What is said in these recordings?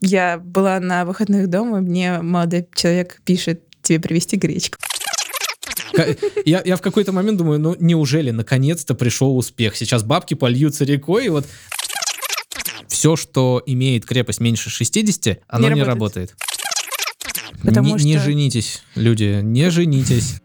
Я была на выходных дома, мне молодой человек пишет, тебе привезти гречку. Я, я в какой-то момент думаю, ну неужели наконец-то пришел успех? Сейчас бабки польются рекой, и вот все, что имеет крепость меньше 60, оно не, не работает. Потому не, что... не женитесь, люди, не женитесь.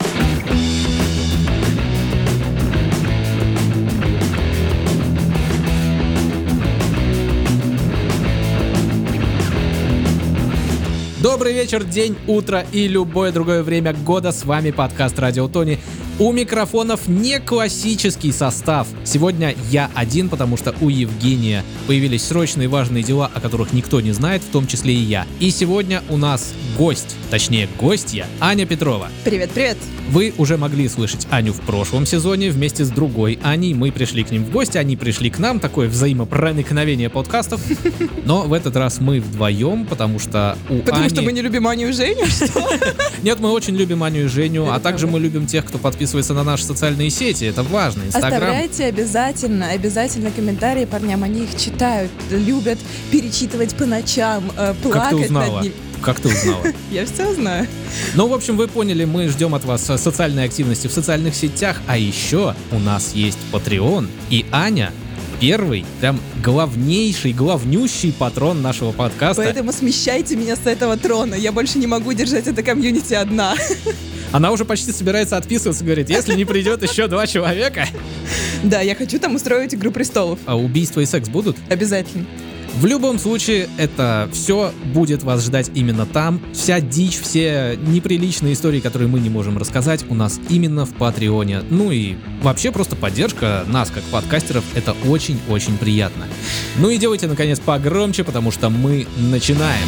Добрый вечер, день, утро и любое другое время года. С вами подкаст Радио Тони. У микрофонов не классический состав. Сегодня я один, потому что у Евгения появились срочные важные дела, о которых никто не знает, в том числе и я. И сегодня у нас гость, точнее гостья, Аня Петрова. Привет, привет. Вы уже могли слышать Аню в прошлом сезоне вместе с другой Аней. Мы пришли к ним в гости, они пришли к нам. Такое взаимопроникновение подкастов. Но в этот раз мы вдвоем, потому что у Ани... что мы не любим Аню и Женю? Нет, мы очень любим Аню и Женю, а также мы любим тех, кто подписывается на наши социальные сети. Это важно. Инстаграм. Оставляйте обязательно, обязательно комментарии парням. Они их читают, любят перечитывать по ночам, э, Как ты плакать над узнала? ним. Как ты узнала? Я все знаю. Ну, в общем, вы поняли, мы ждем от вас э, социальной активности в социальных сетях, а еще у нас есть Patreon, и Аня первый, прям главнейший, главнющий патрон нашего подкаста. Поэтому смещайте меня с этого трона. Я больше не могу держать это комьюнити одна. Она уже почти собирается отписываться, говорит, если не придет еще два человека, Да, я хочу там устроить Игру престолов. а убийство и секс будут? Обязательно. В любом случае, это все будет вас ждать именно там. Вся дичь, все неприличные истории, которые мы не можем рассказать, у нас именно в Патреоне. Ну и вообще просто поддержка нас, как подкастеров, это очень-очень приятно. Ну и делайте, наконец, погромче, потому что мы начинаем.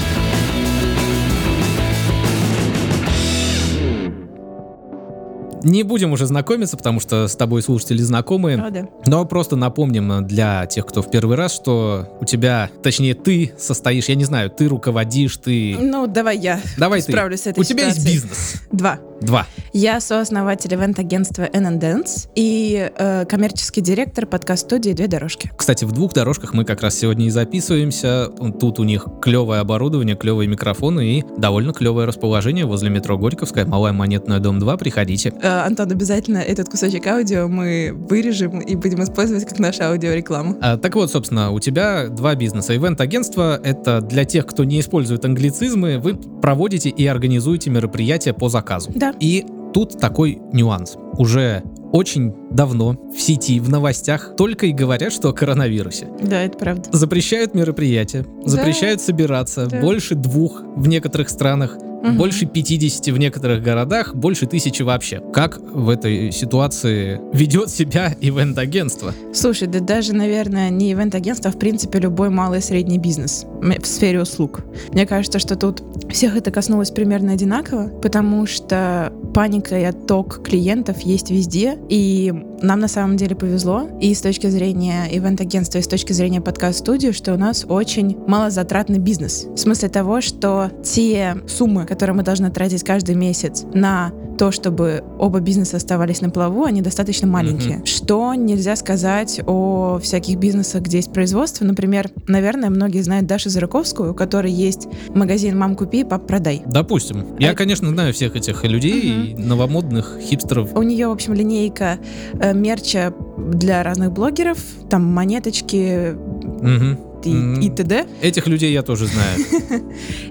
Не будем уже знакомиться, потому что с тобой слушатели знакомые. О, да. Но просто напомним для тех, кто в первый раз, что у тебя, точнее, ты состоишь, я не знаю, ты руководишь, ты... Ну, давай я Давай ты. справлюсь с этой У тебя есть ситуацией. бизнес. Два. Два. Я сооснователь ивент-агентства N Dance и э, коммерческий директор подкаст-студии «Две дорожки». Кстати, в двух дорожках мы как раз сегодня и записываемся. Тут у них клевое оборудование, клевые микрофоны и довольно клевое расположение возле метро Горьковская, Малая Монетная, дом 2. Приходите. Э, Антон, обязательно этот кусочек аудио мы вырежем и будем использовать как нашу аудиорекламу. А, так вот, собственно, у тебя два бизнеса. Ивент-агентство — это для тех, кто не использует англицизмы, вы проводите и организуете мероприятия по заказу. Да. И тут такой нюанс. Уже очень давно в сети, в новостях только и говорят, что о коронавирусе. Да, это правда. Запрещают мероприятия, Да. запрещают собираться, Да. больше двух в некоторых странах, Мгм. больше 50 в некоторых городах, больше тысячи вообще. Как в этой ситуации ведет себя ивент-агентство? Слушай, да даже, наверное, не ивент-агентство, а в принципе любой малый и средний бизнес в сфере услуг. Мне кажется, что тут всех это коснулось примерно одинаково, потому что паника и отток клиентов есть везде, и нам на самом деле повезло и с точки зрения ивент-агентства, и с точки зрения подкаст-студии, что у нас очень малозатратный бизнес. В смысле того, что те суммы, которые мы должны тратить каждый месяц на то, чтобы оба бизнеса оставались на плаву, они достаточно маленькие. Что нельзя сказать о всяких бизнесах, где есть производство. Например, наверное, многие знают Дашу Зараковскую, у которой есть магазин «Мам, купи, пап, продай». Допустим. Я, А- конечно, знаю всех этих людей, новомодных хипстеров. У нее, в общем, линейка э, мерча для разных блогеров, там монеточки Мгм. И, М. и т.д. Этих людей я тоже знаю.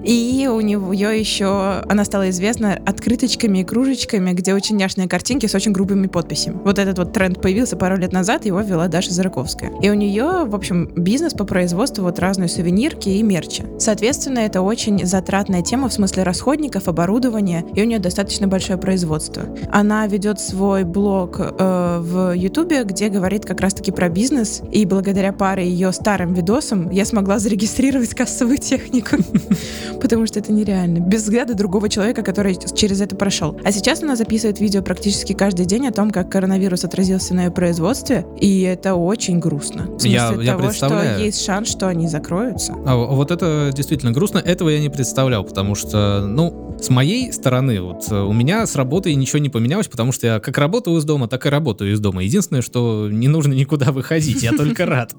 И у нее еще, она стала известна открыточками и кружечками, где очень няшные картинки с очень грубыми подписями. Вот этот вот тренд появился пару лет назад, его ввела Даша Зараковская. И у нее, в общем, бизнес по производству вот разной сувенирки и мерча. Соответственно, это очень затратная тема в смысле расходников, оборудования, и у нее достаточно большое производство. Она ведет свой блог э, в Ютубе, где говорит как раз-таки про бизнес, и благодаря паре ее старым видосам я смогла зарегистрировать кассовую технику. Потому что это нереально. Без взгляда другого человека, который через это прошел. А сейчас она записывает видео практически каждый день о том, как коронавирус отразился на ее производстве. И это очень грустно. В смысле Я- я того, представляю. что есть шанс, что они закроются. А вот это действительно грустно. Этого я не представлял, потому что, ну, с моей стороны, вот э, у меня с работой ничего не поменялось, потому что я как работаю из дома, так и работаю из дома. Единственное, что не нужно никуда выходить, я только рад.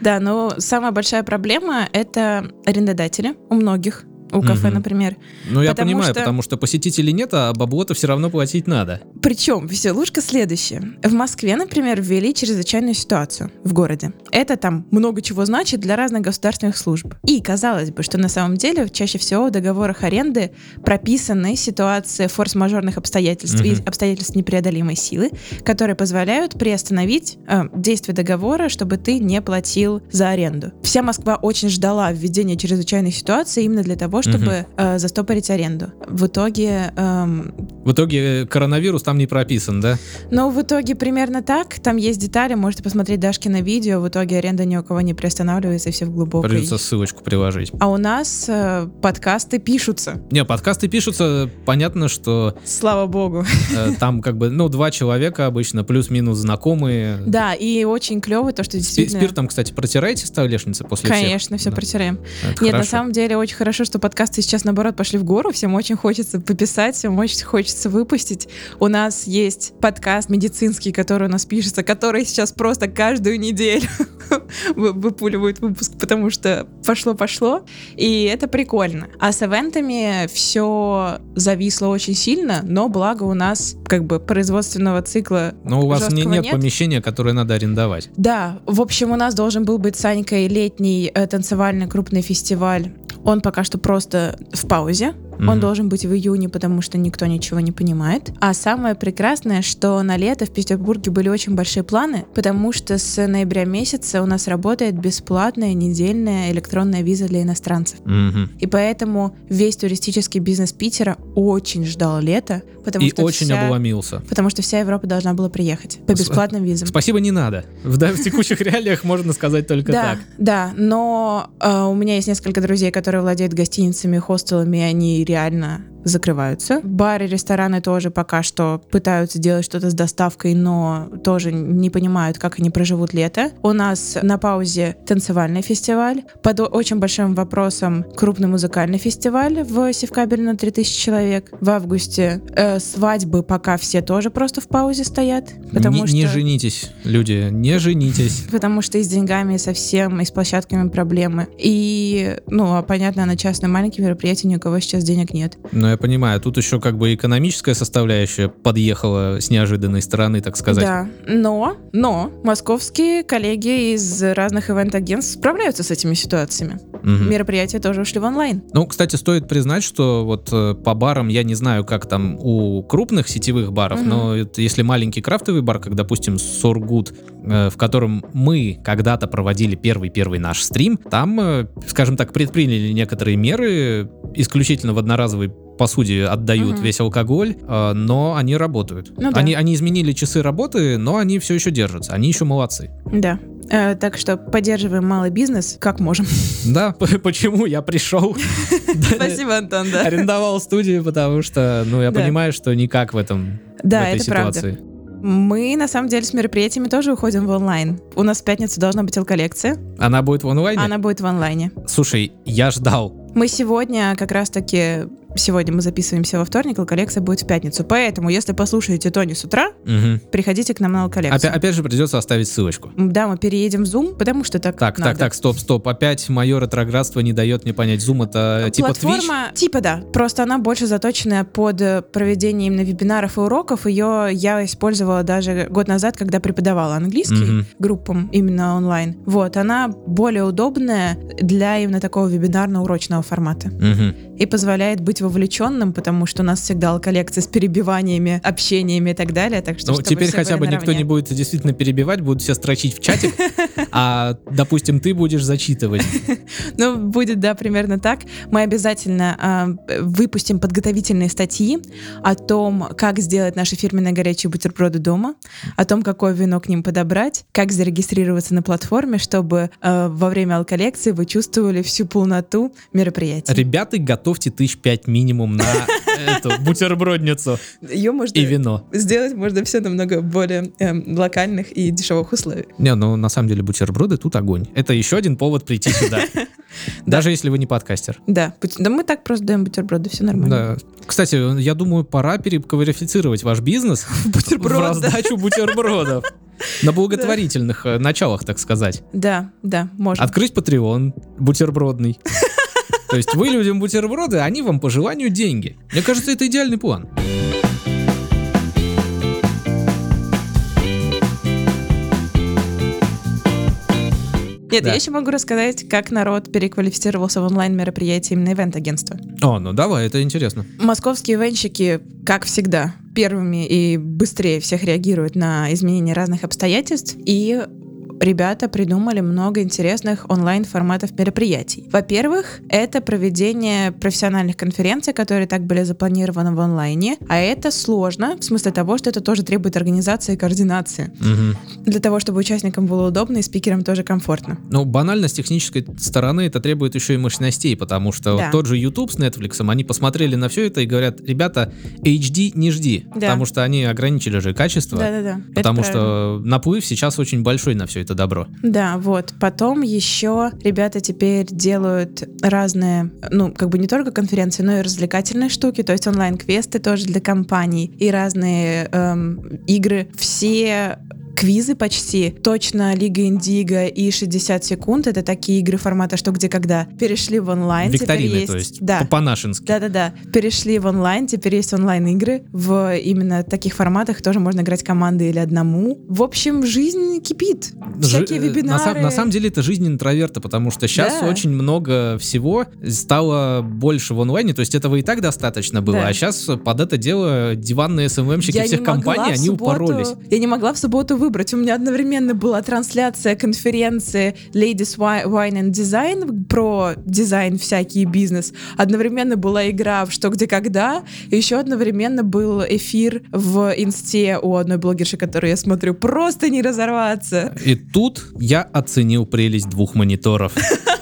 Да, но самая большая проблема — это арендодатели у многих. У кафе, Мгм. например. Ну, я Потому понимаю, что- потому что посетителей нет, а бабло-то все равно платить надо. Причем веселушка следующая. В Москве, например, ввели чрезвычайную ситуацию в городе. Это там много чего значит для разных государственных служб. И казалось бы, что на самом деле чаще всего в договорах аренды прописаны ситуации форс-мажорных обстоятельств и Мгм. обстоятельств непреодолимой силы, которые позволяют приостановить э, действие договора, чтобы ты не платил за аренду. Вся Москва очень ждала введения чрезвычайной ситуации именно для того, чтобы э, застопорить аренду. В итоге эм, В итоге коронавирус там не прописан, да? ну, в итоге примерно так. Там есть детали, можете посмотреть Дашкино видео. В итоге аренда ни у кого не приостанавливается, и все в глубокой. Придется ссылочку приложить. А у нас э, подкасты пишутся. Не, подкасты пишутся, понятно, что Слава богу. э, там как бы, ну, два человека обычно, плюс-минус знакомые. Да, и очень клево то, что действительно... Спиртом, кстати, протираете столешницы после всех? Конечно, все Да. протираем. Это Нет, на хорошо. самом деле очень хорошо, что подкасты сейчас наоборот пошли в гору. Всем очень хочется пописать, всем очень хочется выпустить. У нас есть подкаст медицинский, который у нас пишется, который сейчас просто каждую неделю вы- выпуливает выпуск, потому что пошло-пошло. И это прикольно. А с ивентами все зависло очень сильно, но благо у нас как бы производственного цикла Но у вас не- жесткого нет, помещения, которое надо арендовать. да, в общем, у нас должен был быть Санькой летний э, танцевальный крупный фестиваль. Он пока что просто в паузе. Он Мгм. должен быть в июне, потому что никто ничего не понимает. А самое прекрасное, что на лето в Петербурге были очень большие планы, потому что с ноября месяца у нас работает бесплатная недельная электронная виза для иностранцев. Мгм. И поэтому весь туристический бизнес Питера очень ждал лета, потому И что очень вся... обломился. Потому что вся Европа должна была приехать по бесплатным визам. Спасибо, не надо. В, в текущих реалиях можно сказать только да, так. Да, но э, у меня есть несколько друзей, которые владеют гостиницами, хостелами, и они реально закрываются. Бары, рестораны тоже пока что пытаются делать что-то с доставкой, но тоже не понимают, как они проживут лето. У нас на паузе танцевальный фестиваль. Под очень большим вопросом крупный музыкальный фестиваль в Севкабеле на 3000 человек. В августе э, свадьбы пока все тоже просто в паузе стоят. Потому не, что... не женитесь, люди, не женитесь. Потому что и с деньгами совсем, и с площадками проблемы. И, ну, а понятно, на частные маленькие мероприятия ни у кого сейчас денег нет. Но я понимаю, тут еще как бы экономическая составляющая подъехала с неожиданной стороны, так сказать. Да, но, но московские коллеги из разных ивент-агентств справляются с этими ситуациями. Мгм. Мероприятия тоже ушли в онлайн. Ну, кстати, стоит признать, что вот э, по барам, я не знаю, как там у крупных сетевых баров, Мгм. но это если маленький крафтовый бар, как, допустим, Сургут, э, в котором мы когда-то проводили первый-первый наш стрим, там, э, скажем так, предприняли некоторые меры, исключительно в одноразовой посуде отдают Мгм. весь алкоголь, э, но они работают. Ну да. они, они изменили часы работы, но они все еще держатся. Они еще молодцы. Да. Э, так что поддерживаем малый бизнес как можем. Да, почему я пришел? Спасибо, Антон, да. арендовал студию, потому что, ну, я понимаю, что никак в этом, Да, это правда. ситуации. Мы, на самом деле, с мероприятиями тоже уходим в онлайн. У нас в пятницу должна быть коллекция, Она будет в онлайне? она будет в онлайне. Слушай, я ждал. Мы сегодня как раз-таки... Сегодня мы записываемся во вторник, коллекция будет в пятницу. Поэтому, если послушаете Тони с утра, Мгм. приходите к нам на коллекцию. Опя- опять же придется оставить ссылочку. Да, мы переедем в Zoom, потому что так Так, надо. так, так, стоп, стоп. Опять мое ретроградство не дает мне понять. Zoom это типа Twitch? Платформа, типа да, просто она больше заточена под э, проведение именно вебинаров и уроков. Ее я использовала даже год назад, когда преподавала английский Мгм. группам именно онлайн. Вот, она более удобная для именно такого вебинарно-урочного формата. Мгм. И позволяет быть вовлеченным, потому что у нас всегда коллекция с перебиваниями, общениями и так далее. Так что Ну, теперь хотя бы никто не будет действительно перебивать, будут все строчить в чатик, а, допустим, ты будешь зачитывать. Ну, будет, да, примерно так. Мы обязательно а, выпустим подготовительные статьи о том, как сделать наши фирменные горячие бутерброды дома, о том, какое вино к ним подобрать, как зарегистрироваться на платформе, чтобы а, во время алколлекции вы чувствовали всю полноту мероприятия. Ребята, готовьте тысяч пять минимум на эту бутербродницу Ее можно и вино. сделать можно все намного более эм, локальных и дешевых условиях. Не, ну на самом деле бутерброды тут огонь. Это еще один повод прийти сюда. Даже если вы не подкастер. Да, да мы так просто даем бутерброды, все нормально. Да. Кстати, я думаю, пора переквалифицировать ваш бизнес в раздачу бутербродов. На благотворительных э, началах, так сказать. Да, да, можно. Открыть Patreon бутербродный. То есть вы людям бутерброды, они вам по желанию деньги. Мне кажется, это идеальный план. Нет, Да. я еще могу рассказать, как народ переквалифицировался в онлайн-мероприятие именно ивент-агентства. О, ну давай, это интересно. Московские ивенщики, как всегда, первыми и быстрее всех реагируют на изменения разных обстоятельств, и ребята придумали много интересных онлайн-форматов мероприятий. Во-первых, это проведение профессиональных конференций, которые так были запланированы в онлайне, а это сложно, в смысле того, что это тоже требует организации и координации, Мгм. для того, чтобы участникам было удобно и спикерам тоже комфортно. Ну, банально с технической стороны это требует еще и мощностей, потому что Да. тот же YouTube с Netflix, они посмотрели на все это и говорят, ребята, HD не жди, Да. потому что они ограничили же качество, Да-да-да. это потому правильно. что наплыв сейчас очень большой на все это добро. Да, вот. Потом еще ребята теперь делают разные, ну, как бы не только конференции, но и развлекательные штуки, то есть онлайн-квесты тоже для компаний и разные эм, игры. Все квизы почти, точно Лига Индиго и 60 секунд, это такие игры формата «Что, где, когда», перешли в онлайн. Теперь Викторины, то есть, Да, по-нашенски. да-да-да, перешли в онлайн, теперь есть онлайн-игры. В именно таких форматах тоже можно играть командой или одному. В общем, жизнь кипит. Всякие Жи- э, вебинары. На, сам- на самом деле это жизнь интроверта, потому что сейчас Да. очень много всего стало больше в онлайне, то есть этого и так достаточно было, Да. а сейчас под это дело диванные СММщики Я всех компаний, они субботу- упоролись. Я не могла в субботу выбрать. У меня одновременно была трансляция конференции Ladies Wi- Wine and Design про дизайн всякий бизнес. Одновременно была игра в «Что, где, когда». И еще одновременно был эфир в инсте у одной блогерши, которую я смотрю. Просто не разорваться. И тут я оценил прелесть двух мониторов.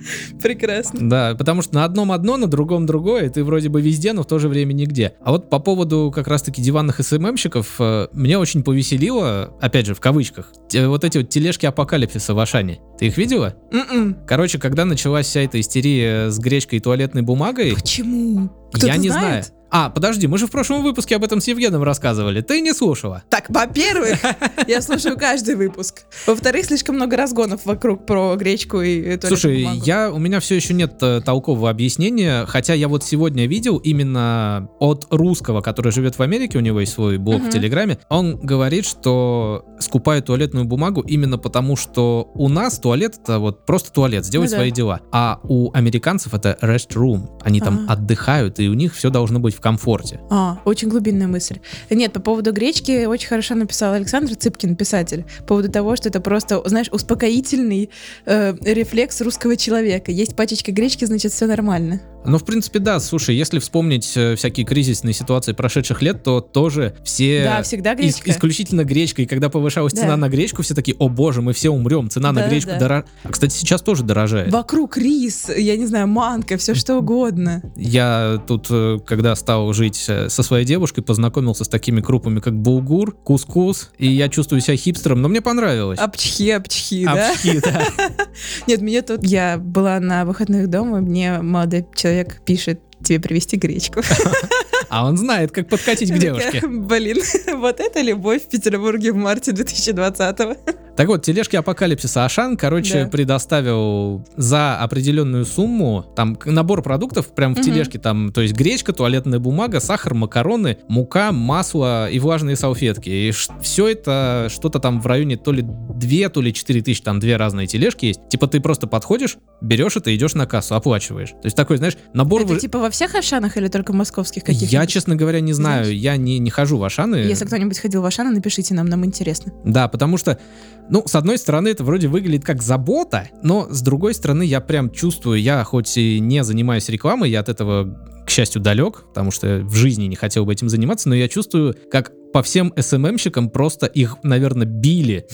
Прекрасно. Да, потому что на одном одно, на другом другое, ты вроде бы везде, но в то же время нигде. А вот по поводу как раз-таки диванных СММщиков, э, меня очень повеселило, опять же, в кавычках, те- вот эти вот тележки апокалипсиса в Ашане. Ты их видела? М-м. Короче, когда началась вся эта истерия с гречкой и туалетной бумагой, Почему? Кто-то я не знает? знаю. А, подожди, мы же в прошлом выпуске об этом с Евгеном рассказывали. Ты не слушала. Так, во-первых, я слушаю каждый выпуск. Во-вторых, слишком много разгонов вокруг про гречку и Слушай, бумагу. я, у меня все еще нет э, толкового объяснения, хотя я вот сегодня видел именно от русского, который живет в Америке, у него есть свой блог в Мгм. Телеграме, он говорит, что скупают туалетную бумагу именно потому, что у нас туалет это вот просто туалет, сделай Ну да. свои дела, а у американцев это restroom, они там Ага. отдыхают, и у них все должно быть в комфорте. А, очень глубинная мысль. Нет, по поводу гречки очень хорошо написал Александр Цыпкин, писатель, по поводу того, что это просто, знаешь, успокоительный э, рефлекс русского человека. Есть пачечка гречки, значит, все нормально. Ну, в принципе, да, слушай, если вспомнить э, всякие кризисные ситуации прошедших лет, то тоже все... да, всегда Ис- гречка. исключительно гречка. И когда повышалась Да. цена на гречку, все такие, о боже, мы все умрем, цена на Да, гречку да. дороже. А, кстати, сейчас тоже дорожает. Вокруг рис, я не знаю, манка, все что угодно. Я тут, э, когда стал жить э, со своей девушкой, познакомился с такими крупами, как булгур, кускус, и я чувствую себя хипстером, но мне понравилось. Апчхи, апчхи, да? Апчхи, да. Нет, мне тут... Я была на выходных дома, мне молодой человек пишет, тебе привезти гречку. А он знает, как подкатить к девушке. Блин, вот это любовь в Петербурге в марте 2020-го. Так вот, тележки апокалипсиса Ашан, короче, Да. предоставил за определенную сумму, там набор продуктов прям в Мгм. тележке, там, то есть гречка, туалетная бумага, сахар, макароны, мука, масло и влажные салфетки. И все это что-то там в районе то ли 2, то ли 4 тысячи, там две разные тележки есть. Типа ты просто подходишь, берешь это, идешь на кассу, оплачиваешь. То есть такой, знаешь, набор... Это вы- типа во всех Ашанах или только московских каких-нибудь? Я, честно говоря, не знаю, Знаешь? я не, не хожу в Ашаны. Если кто-нибудь ходил в Ашаны, напишите нам, нам интересно. Да, потому что, ну, с одной стороны, это вроде выглядит как забота, но с другой стороны, я прям чувствую, я хоть и не занимаюсь рекламой, я от этого, к счастью, далек, потому что в жизни не хотел бы этим заниматься, но я чувствую, как по всем СММщикам просто их, наверное, били.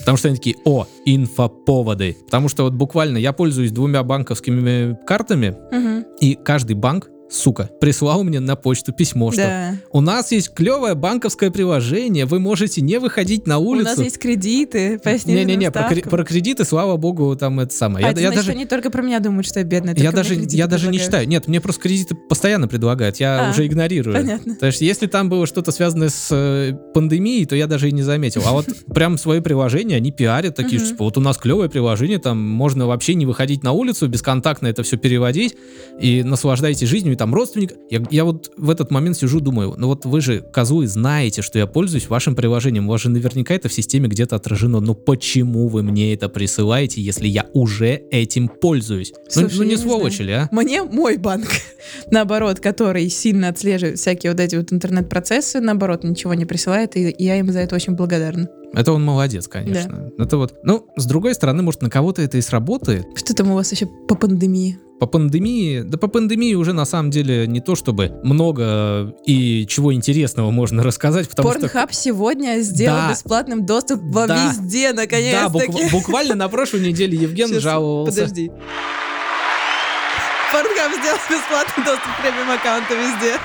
Потому что они такие, о, инфоповоды. Потому что вот буквально я пользуюсь двумя банковскими картами, Мгм. и каждый банк сука, прислал мне на почту письмо, что Да. у нас есть клевое банковское приложение, вы можете не выходить на У улицу. нас есть кредиты по сниженным Не-не-не, про, про кредиты, слава богу, там это самое. А Я, это я значит, даже, они только про меня думают, что я бедная. я даже, я даже не считаю. Нет, мне просто кредиты постоянно предлагают, я А, уже игнорирую. понятно. То есть, если там было что-то связанное с э, пандемией, то я даже и не заметил. А вот прям свое приложение они пиарят такие, что вот у нас клевое приложение, там можно вообще не выходить на улицу, бесконтактно это все переводить и наслаждайтесь жизнью, и там родственник. Я, я вот в этот момент сижу, думаю, ну вот вы же, козлы, знаете, что я пользуюсь вашим приложением, у вас же наверняка это в системе где-то отражено, но почему вы мне это присылаете, если я уже этим пользуюсь? Ну- Слушай, ну, не не сволочи ли, а? Мне мой банк, наоборот, который сильно отслеживает всякие вот эти вот интернет-процессы, наоборот, ничего не присылает, и я им за это очень благодарна. Это он молодец, конечно. Это вот, ну, с другой стороны, может, на кого-то это и сработает. Что там у вас еще по пандемии? По пандемии, да по пандемии уже на самом деле не то чтобы много и чего интересного можно рассказать, потому что... Порнхаб сегодня сделал Да. бесплатным доступ во Да. везде, Да, наконец-таки. буква- буквально на прошлой неделе Евген Щас, жаловался. Подожди. Порнхаб сделал бесплатный доступ к премиум аккаунту везде.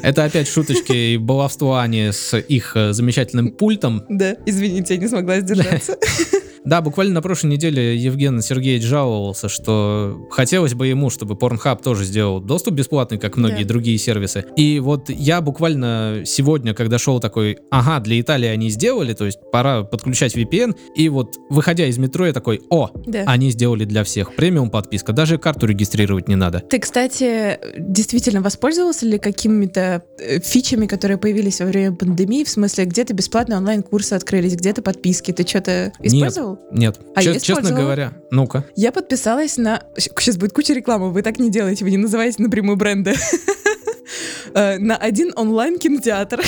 Это опять шуточки и баловство, а не с их э, замечательным пультом. Да, извините, я не смогла сдержаться. Да, буквально на прошлой неделе Евген Сергеевич жаловался, что хотелось бы ему, чтобы Pornhub тоже сделал доступ бесплатный, как многие Да. другие сервисы. И вот я буквально сегодня, когда шел такой, ага, для Италии они сделали, то есть пора подключать VPN, и вот выходя из метро, я такой, о, Да. они сделали для всех премиум подписка, даже карту регистрировать не надо. Ты, кстати, действительно воспользовался ли какими-то э, фичами, которые появились во время пандемии? В смысле, где-то бесплатные онлайн-курсы открылись, где-то подписки. Ты что-то использовал? Нет, А я чес- честно говоря, ну-ка. Я подписалась на... Сейчас будет куча рекламы, вы так не делаете, вы не называете напрямую бренды. Э, На один онлайн-кинотеатр.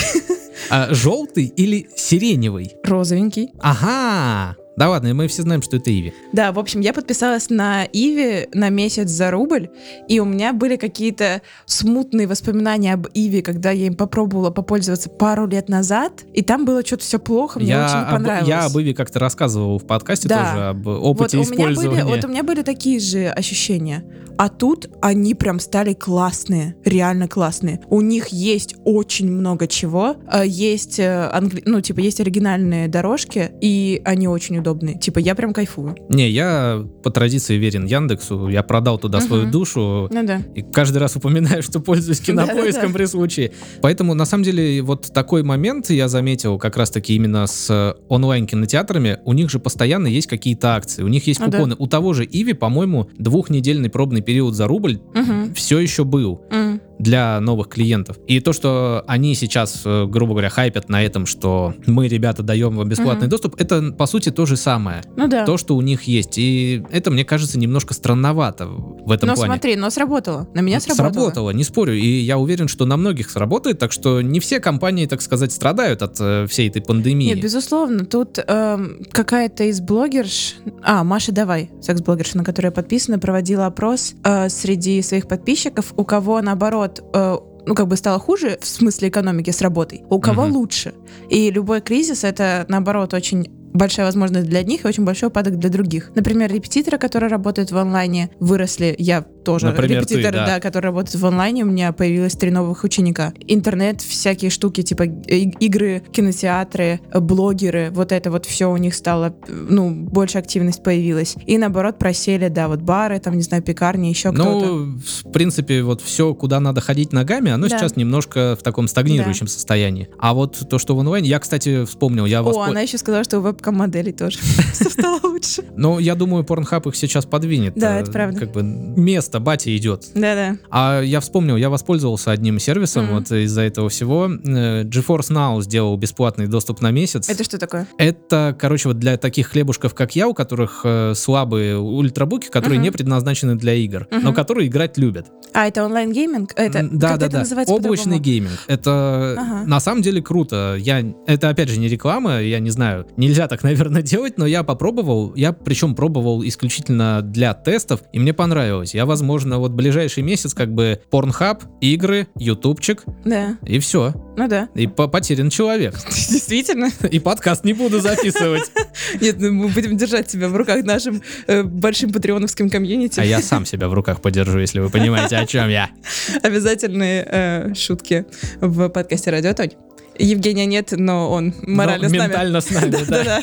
А, желтый или сиреневый? Розовенький. Ага, да ладно, мы все знаем, что это Иви. Да, в общем, я подписалась на Иви на месяц за рубль, и у меня были какие-то смутные воспоминания об Иви, когда я им попробовала попользоваться пару лет назад, и там было что-то все плохо, мне я, очень об, понравилось. я об Иви как-то рассказывал в подкасте Да. тоже, об вот опыте у, меня были, использования. вот у меня были такие же ощущения. А тут они прям стали классные, реально классные. У них есть очень много чего. Э, Есть, э, англи- ну, типа, есть оригинальные дорожки, и они очень удобные. Типа, я прям кайфую. Не, я по традиции верен Яндексу, я продал туда свою Мгм. душу, Ну да. и каждый раз упоминаю, что пользуюсь кинопоиском при случае. Поэтому, на самом деле, вот такой момент я заметил как раз-таки именно с э, онлайн-кинотеатрами. У них же постоянно есть какие-то акции, у них есть Ну да. купоны. У того же Иви, по-моему, двухнедельный пробный период за рубль все еще был. Для новых клиентов. И то, что они сейчас, э, грубо говоря, хайпят на этом, что мы, ребята, даем вам бесплатный Мгм. доступ, это, по сути, то же самое. Ну да. То, что у них есть. И это, мне кажется, немножко странновато в этом но плане. смотри, но сработало. На меня сработало. Сработало, не спорю. И я уверен, что на многих сработает, так что не все компании, так сказать, страдают от э, всей этой пандемии. Нет, безусловно. Тут эм, какая-то из блогерш... А, Маша Давай, секс-блогерша, на которую я подписана, проводила опрос э, среди своих подписчиков, у кого, наоборот, э, ну, как бы стало хуже в смысле экономики с работой, у кого Мгм. лучше. И любой кризис — это, наоборот, очень большая возможность для одних и очень большой упадок для других. Например, репетиторы, которые работают в онлайне, выросли. Я тоже Например, ты, репетитор, да. да, который работает в онлайне. У меня появилось три новых ученика. Интернет, всякие штуки, типа игры, кинотеатры, блогеры, вот это вот все у них стало, ну, больше активность появилась. И наоборот просели, да, вот бары, там, не знаю, пекарни, еще кто-то. Ну, в принципе, вот все, куда надо ходить ногами, оно Да. сейчас немножко в таком стагнирующем состоянии. А вот то, что в онлайне, я, кстати, вспомнил, я О, она еще сказала, что у вебкам-моделей тоже стало лучше. Ну, я думаю, Pornhub их сейчас подвинет. Да, Э, это правда. Как бы место, батя идет. Да-да. А я вспомнил, я воспользовался одним сервисом Мгм. вот из-за этого всего. Э, GeForce Now сделал бесплатный доступ на месяц. Это что такое? Это, короче, вот для таких хлебушков, как я, у которых э, слабые ультрабуки, которые Мгм. не предназначены для игр, но Мгм. которые играть любят. А, это онлайн-гейминг? Это, да, да, это да. называется Облачный по-другому? гейминг. Это Ага. на самом деле круто. Я, это опять же не реклама, я не знаю, нельзя так, наверное, делать, но я попробовал. Я причем пробовал исключительно для тестов, и мне понравилось. Я, возможно, возможно, вот ближайший месяц как бы Pornhub, игры, ютубчик, Да, и все. ну да. И по- потерян человек. Действительно. И подкаст не буду записывать. Нет, ну мы будем держать себя в руках нашим э, большим патреоновским комьюнити. А я сам себя в руках подержу, если вы понимаете, о чем я. Обязательные э, шутки в подкасте «Радио Тонь». Евгения нет, но он морально Но с нами. ментально с нами, да. Да-да.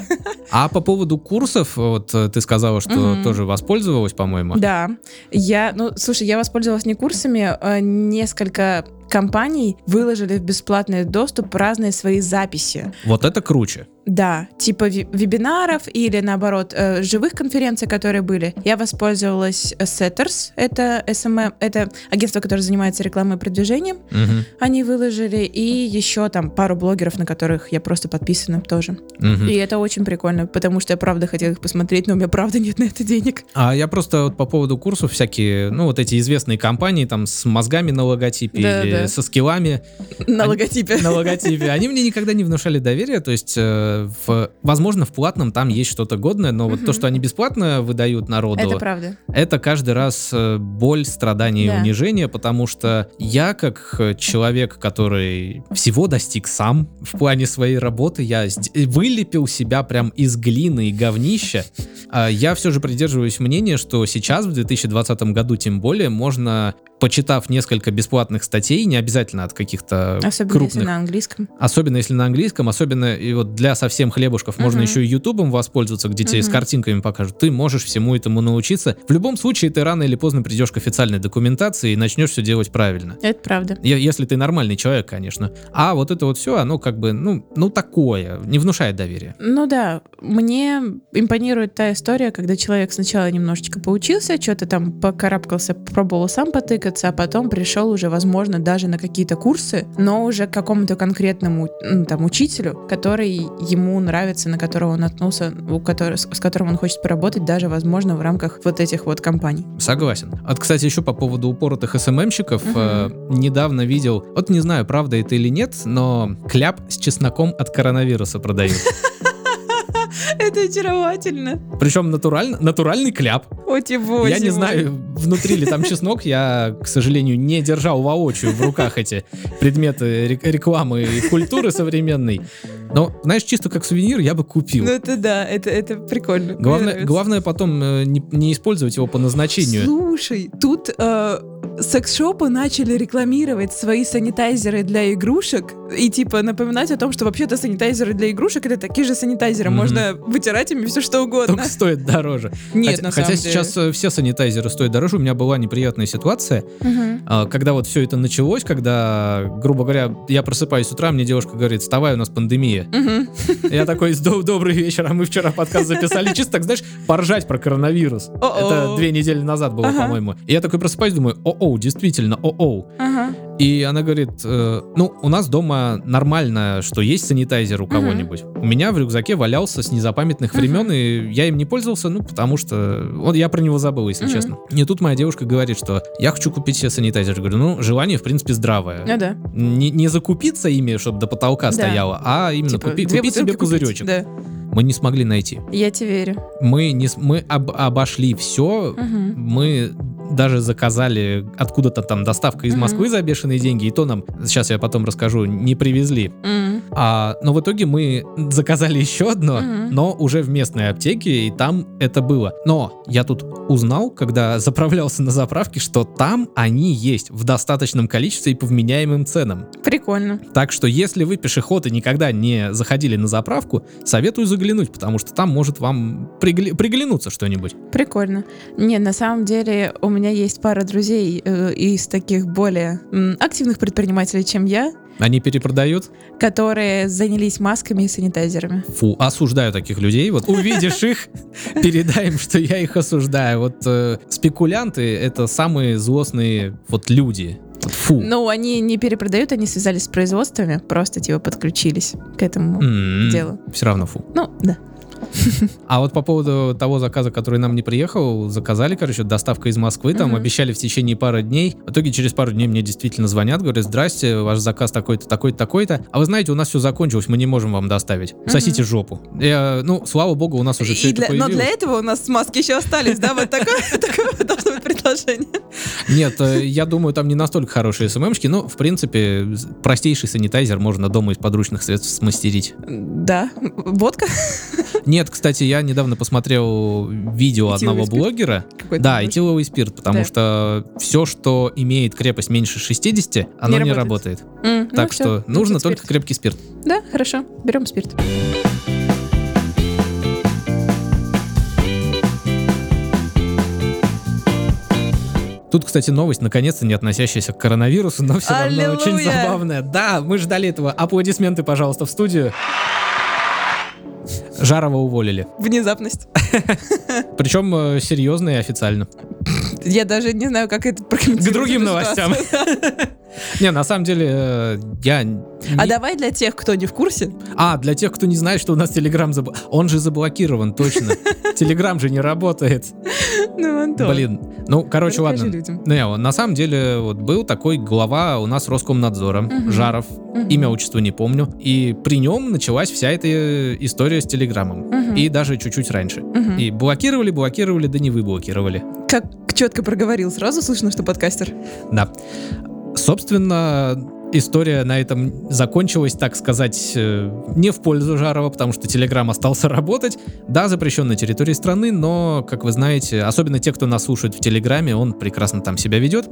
А по поводу курсов, вот э, ты сказала, что Мгм. тоже воспользовалась, по-моему. Да, я, ну, слушай, я воспользовалась не курсами, а несколько компаний выложили в бесплатный доступ разные свои записи. Вот это круче. Да, типа вебинаров или наоборот э, живых конференций, которые были. Я воспользовалась э, Setters, это SMM, это агентство, которое занимается рекламой и продвижением. Мгм, Они выложили и еще там пару блогеров, на которых я просто подписана тоже. мгм. И это очень прикольно, потому что я правда хотела их посмотреть, но у меня правда нет на это денег. А я просто вот по поводу курсов всякие, ну вот эти известные компании там с мозгами на логотипе Да, или да. со скиллами На Они- логотипе. на логотипе, они мне никогда не внушали доверия, то есть, э, в, возможно, в платном там есть что-то годное, но вот Мгм. то, что они бесплатно выдают народу, Это правда. это каждый раз э, боль, страдание Да. и унижение, потому что я, как э, человек, который всего достиг сам в плане своей работы, я сд- вылепил себя прям из глины и говнища, а я все же придерживаюсь мнения, что сейчас, в 2020 году тем более, можно, почитав несколько бесплатных статей, не обязательно от каких-то Особенно крупных если на английском. Особенно если на английском, особенно и вот для совсем хлебушков можно Мгм. еще и ютубом воспользоваться, где тебе с картинками покажут. Ты можешь всему этому научиться. В любом случае, ты рано или поздно придешь к официальной документации и начнешь все делать правильно. Это правда. Если ты нормальный человек, конечно. А вот это вот все, оно как бы, ну, ну такое, не внушает доверия. Ну да, мне импонирует та история, когда человек сначала немножечко поучился, что-то там покарабкался, пробовал сам потыкаться, а потом пришел уже, возможно, даже на какие-то курсы, но уже к какому-то конкретному ну, там учителю, который ему нравится, на которого он наткнулся, у которого, с которым он хочет поработать, даже, возможно, в рамках вот этих вот компаний. Согласен. Вот, кстати, еще по поводу упоротых СММщиков. Мгм. э, недавно видел, вот не знаю, правда это или нет, но кляп с чесноком от коронавируса продают. Это очаровательно. Причем натурально, натуральный кляп. О, его, Я не знаю, внутри ли там чеснок, я, к сожалению, не держал воочию в руках эти предметы рек- рекламы и культуры современной. Но, знаешь, чисто как сувенир я бы купил. Ну это да, это, это прикольно. Главное, главное потом э, не, не использовать его по назначению. Слушай, тут э, секс-шопы начали рекламировать свои санитайзеры для игрушек и типа напоминать о том, что вообще-то санитайзеры для игрушек это такие же санитайзеры, Мгм. можно вытирать ими все что угодно. Только стоит дороже. Нет, хотя на хотя самом сейчас э, все санитайзеры стоят дороже. У меня была неприятная ситуация, деле. А, когда вот все это началось, когда, грубо говоря, я просыпаюсь с утра, мне девушка говорит, вставай, у нас пандемия. Мгм. Я такой, «До- добрый вечер, а мы вчера подкаст записали, чисто так, знаешь, поржать про коронавирус. О-о. Это две недели назад было, Ага. по-моему. И я такой просыпаюсь, думаю, о-оу, действительно, о-оу. Ага. И она говорит, э, ну, у нас дома нормально, что есть санитайзер у кого-нибудь. У меня в рюкзаке валялся с незапамятных времен, и я им не пользовался, ну, потому что вот я про него забыл, если Мгм. честно. И тут моя девушка говорит, что я хочу купить себе санитайзер. Говорю, ну, желание, в принципе, здравое. Ну да. Не, не закупиться ими, чтобы до потолка Да. стояло, а именно Типа, купи- купить себе бутылки купить. пузыречек. Да. Мы не смогли найти. Я тебе верю. Мы, не, мы об- обошли все, Мгм. мы даже заказали откуда-то там доставка из. Москвы за бешеные деньги, и то нам, сейчас я потом расскажу, не привезли. М. А, но в итоге мы заказали еще одно, Мгм. но уже в местной аптеке, и там это было. Но я тут узнал, когда заправлялся на заправке, что там они есть в достаточном количестве и по вменяемым ценам. Прикольно. Так что если вы пешеходы никогда не заходили на заправку, советую заглянуть, потому что там может вам пригля- приглянуться что-нибудь. Прикольно. Не, на самом деле у меня есть пара друзей э, из таких более м, активных предпринимателей, чем я, Они перепродают. которые занялись масками и санитайзерами. Фу, осуждаю таких людей. Вот увидишь их, передай им, что я их осуждаю. Вот э, спекулянты — это самые злостные вот люди. Фу. Ну, они не перепродают, они связались с производствами, просто типа подключились к этому М-м, делу. Все равно фу. Ну, да. А вот по поводу того заказа, который нам не приехал, заказали, короче, доставка из Москвы, там обещали в течение пары дней. В итоге через пару дней мне действительно звонят, говорят, здрасте, ваш заказ такой-то, такой-то, такой-то. А вы знаете, у нас все закончилось, мы не можем вам доставить. Сосите жопу. Я, ну, слава богу, у нас уже все это но для этого у нас маски еще остались, да? Вот такое, должно быть предложение. Нет, э, я думаю, там не настолько хорошие СММшки, но, в принципе, простейший санитайзер можно дома из подручных средств смастерить. Да, водка Нет, кстати, я недавно посмотрел видео одного блогера. Да, этиловый спирт, потому Да. что все, что имеет крепость меньше 60, оно не, работает. работает. М, ну так всё, что нужно значит, только спирт. крепкий спирт. Да, хорошо, берем спирт. Тут, кстати, новость, наконец-то не относящаяся к коронавирусу, но все равно очень Аллилуйя! забавная. Да, мы ждали этого. Аплодисменты, пожалуйста, в студию. Жарова уволили. Внезапность. Причем э, серьезно и официально. Я даже не знаю, как это прокомментировать. К другим новостям. Не, на самом деле, э, я... А давай для тех, кто не в курсе. А, для тех, кто не знает, что у нас Телеграм. Он же заблокирован, точно. Телеграм же не работает. Ну, Антон. Блин. Ну, короче, расскажи ладно. людям. Ну, я, на самом деле, вот был такой глава у нас Роскомнадзора, Мгм. Жаров, Мгм. имя, отчество не помню. И при нем началась вся эта история с Телеграмом. Мгм. И даже чуть-чуть раньше. Мгм. И блокировали, блокировали, да не вы блокировали. Как четко проговорил, сразу слышно, что подкастер. Да. Собственно, история на этом закончилась, так сказать, э, не в пользу Жарова, потому что Телеграм остался работать. Да, запрещен на территории страны, но, как вы знаете, особенно те, кто нас слушает в Телеграме, он прекрасно там себя ведет.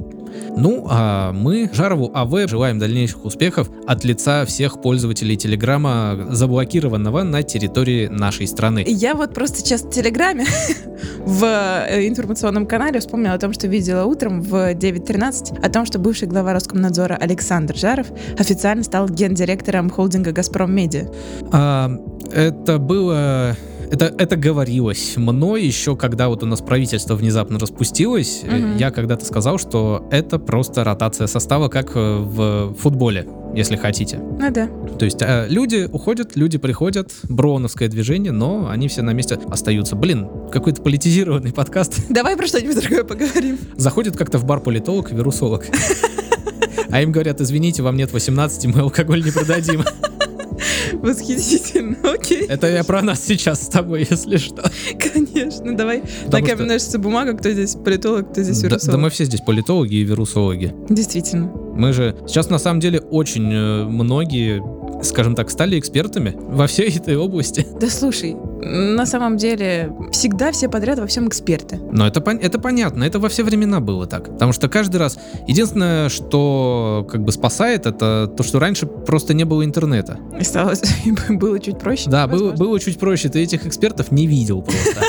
Ну, а мы Жарову АВ желаем дальнейших успехов от лица всех пользователей Телеграма, заблокированного на территории нашей страны. Я вот просто сейчас в Телеграме в э, информационном канале вспомнила о том, что видела утром в 9.13, о том, что бывший глава Роскомнадзора Александр Жаров официально стал гендиректором холдинга «Газпром Медиа». А, это было... Это, это говорилось мной еще, когда вот у нас правительство внезапно распустилось. Мгм. Я когда-то сказал, что это просто ротация состава, как э, в футболе, если хотите. Ну да. То есть э, люди уходят, люди приходят, броуновское движение, но они все на месте остаются. Блин, какой-то политизированный подкаст. Давай про что-нибудь другое поговорим. Заходит как-то в бар политолог и вирусолог. А им говорят, извините, вам нет 18, мы алкоголь не продадим. Восхитительно, окей. Это я про нас сейчас с тобой, если что. Конечно, давай. Потому На что- ножницы, бумага, кто здесь политолог, кто здесь Да, вирусолог. да мы все здесь политологи и вирусологи. Действительно. Мы же сейчас на самом деле очень э, многие, скажем так, стали экспертами во всей этой области. Да слушай, на самом деле всегда все подряд во всем эксперты. Но это, это понятно, это во все времена было так. Потому что каждый раз... Единственное, что как бы спасает, это то, что раньше просто не было интернета. И стало, было чуть проще. Да, было, было чуть проще, ты этих экспертов не видел просто.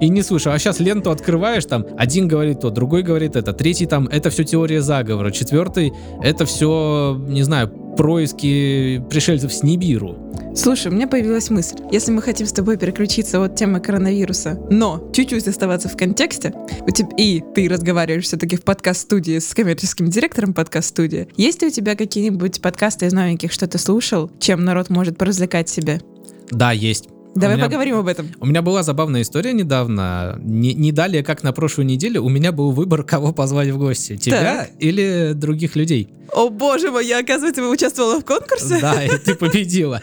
И не слышал. А сейчас ленту открываешь, там один говорит то, другой говорит это, третий там, это все теория заговора, четвертый, это все, не знаю, происки пришельцев с Нибиру. Слушай, у меня появилась мысль. Если мы хотим с тобой переключиться от темы коронавируса, но чуть-чуть оставаться в контексте, у тебя, и ты разговариваешь все-таки в подкаст-студии с коммерческим директором подкаст-студии, есть ли у тебя какие-нибудь подкасты из новеньких, что ты слушал, чем народ может поразвлекать себя? Да, есть. Давай меня- поговорим об этом. У меня была забавная история недавно. Не, не далее, как на прошлой неделе, у меня был выбор, кого позвать в гости. Тебя или других людей. О боже мой, я, оказывается, участвовала в конкурсе? Да, и ты победила.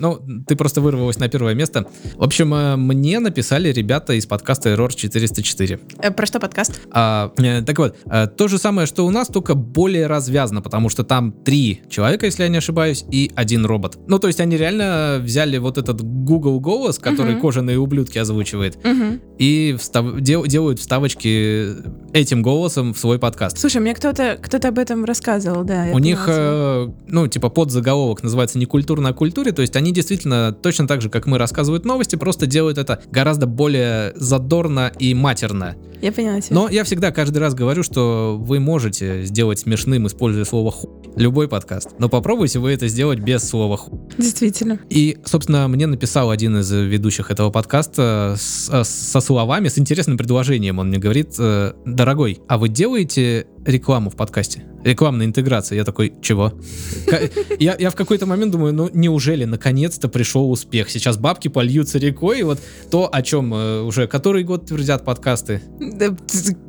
Ну, ты просто вырвалась на первое место. В общем, э, мне написали ребята из подкаста Error 404. Э, Про что подкаст? А, э, так вот, то же самое, что у нас, только более развязно, потому что там три человека, если я не ошибаюсь, и один робот. Ну, то есть они реально взяли вот этот Google голос, который Мгм. кожаные ублюдки озвучивает, Мгм. и встав- дел- делают вставочки этим голосом в свой подкаст. Слушай, мне кто-то кто об этом рассказывал, да. У них, э, ну, типа подзаголовок называется «Не культурно о культуре», то есть они действительно точно так же, как мы рассказывают новости, просто делают это гораздо более задорно и матерно. Я поняла тебя. Но я всегда каждый раз говорю, что вы можете сделать смешным, используя слово «ху». Любой подкаст. Но попробуйте вы это сделать без слова «ху». Действительно. И, собственно, мне написал один из ведущих этого подкаста с- э, со словами, с интересным предложением. Он мне говорит, э, дорогой, а вы делаете рекламу в подкасте? Рекламная интеграция. Я такой, чего? Я, я в какой-то момент думаю, ну неужели наконец-то пришел успех? Сейчас бабки польются рекой, и вот то, о чем э, уже который год твердят подкасты. Да,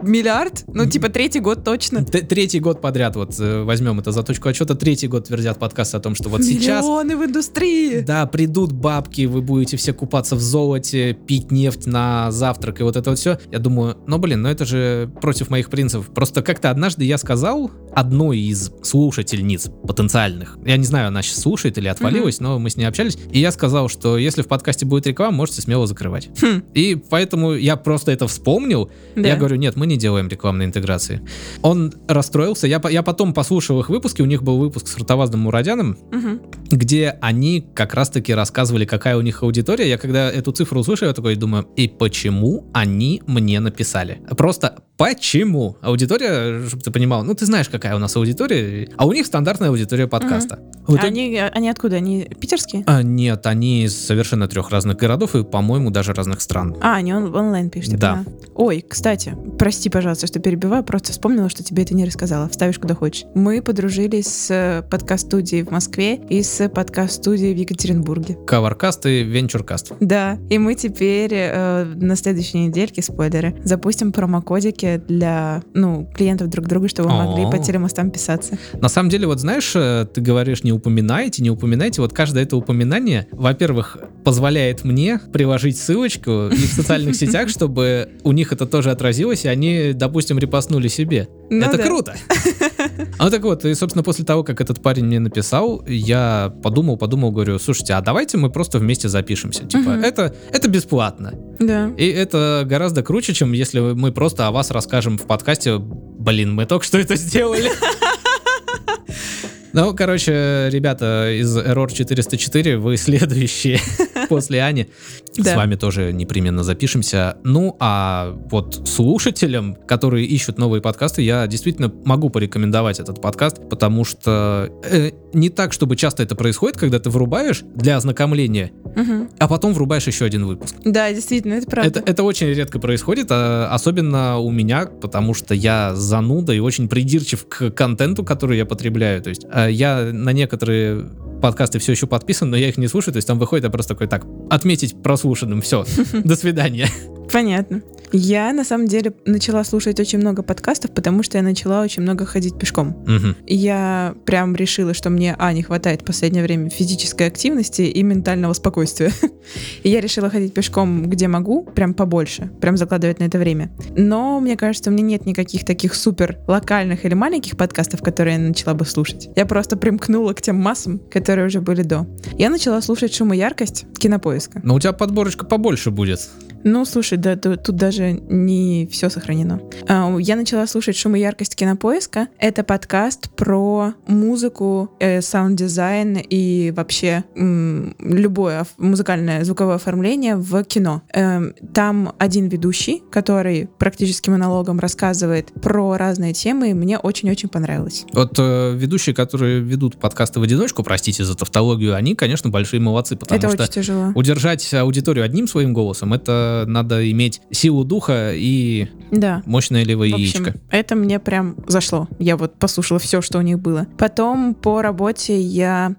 Миллиард? Ну, типа третий год точно. Т- Третий год подряд, вот э, возьмем это за точку отчета, третий год твердят подкасты о том, что вот сейчас Миллионы в индустрии. Да, придут бабки, вы будете все купаться в золоте, пить нефть на завтрак и вот это вот все. Я думаю, ну блин, ну это же против моих принципов. Просто как-то однажды я сказал одной из слушательниц потенциальных, я не знаю, она сейчас слушает или отвалилась, но мы с ней общались, и я сказал, что если в подкасте будет реклама, можете смело закрывать. Хм, И поэтому я просто это вспомнил, да. я говорю, нет, мы не делаем рекламной интеграции. Он расстроился, я, я потом послушал их выпуски, у них был выпуск с Ртоваздом Мурадяном, Мгм. где они как раз-таки рассказывали, какая у них аудитория. Я когда эту цифру услышал, я такой думаю, и почему они мне написали? Просто почему? Аудитория, чтобы ты понимал, ну ты знаешь, какая у нас аудитория, а у них стандартная аудитория подкаста. В итоге- Они, они откуда? Они питерские? А, нет, они из совершенно трех разных городов и, по-моему, даже разных стран. А, они он- онлайн пишут. Да. поняла. Ой, кстати, прости, пожалуйста, что перебиваю, просто вспомнила, что тебе это не рассказала. Вставишь куда хочешь. Мы подружились с подкаст-студией в Москве и с подкаст-студией в Екатеринбурге. Каваркаст и Венчуркаст. Да, и мы теперь э, на следующей недельке, спойлеры, запустим промокодики для, ну, клиентов друг друга, чтобы вы могли О. по телемостам писаться. На самом деле, вот знаешь, э, ты говоришь, не упоминайте, не упоминайте. Вот каждое это упоминание, во-первых, позволяет мне приложить ссылочку и в социальных сетях, чтобы у них это тоже отразилось, и они, допустим, репостнули себе. Ну это да. круто. А так вот, и, собственно, после того, как этот парень мне написал, я подумал, подумал, говорю, слушайте, а давайте мы просто вместе запишемся. Типа, Мгм. это, это бесплатно. Да. И это гораздо круче, чем если мы просто о вас расскажем в подкасте. Блин, мы только что это сделали. Ну, короче, ребята из Error 404, вы следующие после Ани. С Да. вами тоже непременно запишемся. Ну, а вот слушателям, которые ищут новые подкасты, я действительно могу порекомендовать этот подкаст, потому что э, не так, чтобы часто это происходит, когда ты врубаешь для ознакомления, Мгм. а потом врубаешь еще один выпуск. Да, действительно, это правда. Это, это очень редко происходит, а, особенно у меня, потому что я зануда и очень придирчив к контенту, который я потребляю. То есть а, я на некоторые подкасты все еще подписан, но я их не слушаю, то есть там выходит, я просто такой, так, отметить прослушанным, все, до свидания. Понятно. Я, на самом деле, начала слушать очень много подкастов, потому что я начала очень много ходить пешком. И Я прям решила, что мне, а, не хватает в последнее время физической активности и ментального спокойствия. И я решила ходить пешком, где могу, прям побольше, прям закладывать на это время. Но мне кажется, у меня нет никаких таких супер локальных или маленьких подкастов, которые я начала бы слушать. Я просто примкнула к тем массам, которые уже были до. Я начала слушать «Шум и яркость» кинопоиска. Но у тебя подборочка побольше будет. Ну, слушай, да, ту- тут даже не все сохранено. А, Я начала слушать «Шум и яркость кинопоиска». Это подкаст про музыку, э, саунд-дизайн и вообще любое музыкальное звуковое оформление в кино. Эм, Там один ведущий, который практически монологом рассказывает про разные темы, и мне очень-очень понравилось. Вот э, ведущие, которые ведут подкасты в одиночку, простите за тавтологию, они, конечно, большие молодцы, потому это что удержать аудиторию одним своим голосом, это надо иметь силу духа и Да. мощное левое В общем, яичко. это мне прям зашло. Я вот послушала все, что у них было. Потом по работе я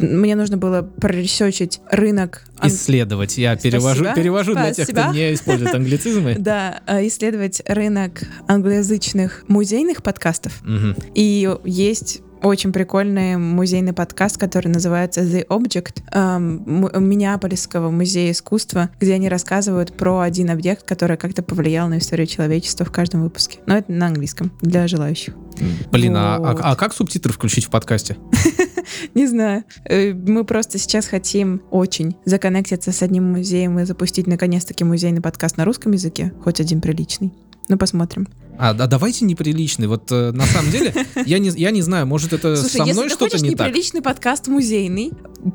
мне нужно было проресечить рынок ан- Исследовать. Я перевожу, Спасибо. перевожу для тех, кто не использует англицизмы. да, э, исследовать рынок англоязычных музейных подкастов. И есть очень прикольный музейный подкаст, который называется The Object эм, Миннеаполисского музея искусства, где они рассказывают про один объект, который как-то повлиял на историю человечества в каждом выпуске. Но это на английском, для желающих. Блин, а, а- Вот. а как субтитры включить в подкасте? Не знаю. Э, Мы просто сейчас хотим очень законнектиться с одним музеем и запустить наконец-таки музейный подкаст на русском языке, хоть один приличный. Ну, посмотрим. А, да давайте неприличный. Вот э, на самом деле, я не, я не знаю, может это Слушай, со мной что-то не так. неприличный подкаст музейный,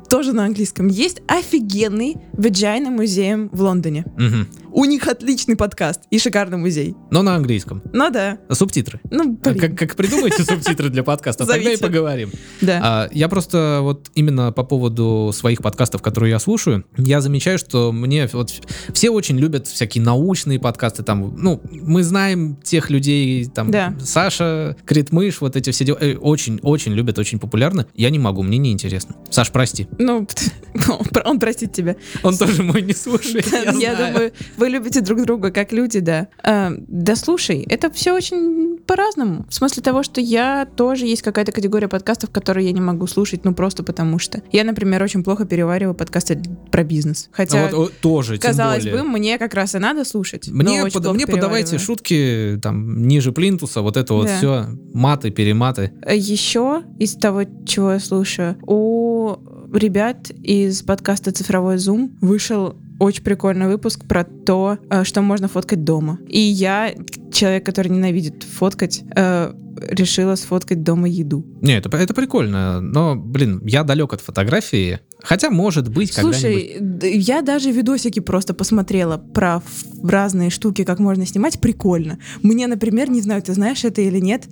тоже на английском, есть офигенный Vagina музеем в Лондоне. Мгм. У них отличный подкаст и шикарный музей. Но на английском. Ну да. Субтитры. Ну, А блин. Как, как придумаете субтитры для подкаста, тогда и поговорим. Да. А, я просто вот именно по поводу своих подкастов, которые я слушаю, я замечаю, что мне вот все очень любят всякие научные подкасты, там, ну, мы знаем тех людей, там, Да. Саша, Критмыш, вот эти все дела, э, очень-очень любят, очень популярны. Я не могу, мне неинтересно. Саш, прости. Ну, он, про- он простит тебя. Он тоже мой не слушает, я, думаю, вы любите друг друга как люди, да. А, да слушай, это все очень по-разному. В смысле того, что я тоже есть какая-то категория подкастов, которые я не могу слушать, ну просто потому что. Я, например, очень плохо перевариваю подкасты про бизнес. Хотя, Вот, о, тоже, казалось бы, мне как раз и надо слушать. Мне, под- мне подавайте шутки там ниже плинтуса, вот это вот Да. все, маты, перематы. Еще из того, чего я слушаю, у ребят из подкаста «Цифровой зум» вышел очень прикольный выпуск про то, э, что можно фоткать дома. И я, человек, который ненавидит фоткать, э, решила сфоткать дома еду. Не, это, это прикольно, но, блин, я далек от фотографии. Хотя, может быть, когда-нибудь. Слушай, д- я даже видосики просто посмотрела про разные штуки, как можно снимать. Прикольно. Мне, например, не знаю, ты знаешь это или нет,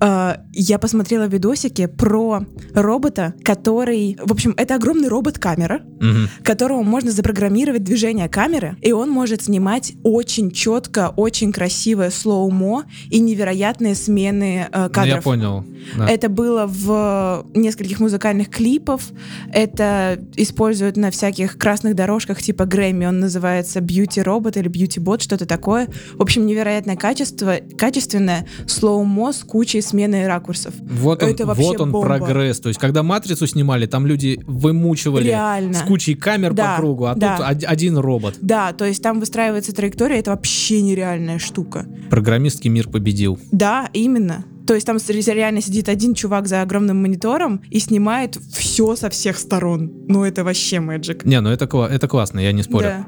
э, я посмотрела видосики про робота, который... В общем, это огромный робот-камера, Мгм. которому можно запрограммировать движение камеры, и он может снимать очень четко, очень красивое слоумо и невероятные смены э, Ну, кадров. я понял. да. Это было в нескольких музыкальных клипов. Это используют на всяких красных дорожках типа Грэмми. Он называется Beauty Robot или Beauty Bot, что-то такое. В общем, невероятное качество, качественное слоумо с кучей смены ракурсов. Вот он, это вообще вот он бомба. прогресс. То есть, когда матрицу снимали, там люди вымучивали Реально. с кучей камер Да, по кругу, а да. тут од- один робот. Да, то есть там выстраивается траектория, это вообще нереальная штука. Программистский мир победил. Да, именно. То есть там реально сидит один чувак за огромным монитором и снимает все со всех сторон. Ну это вообще мэджик. Не, ну это, это классно, я не спорю. Да.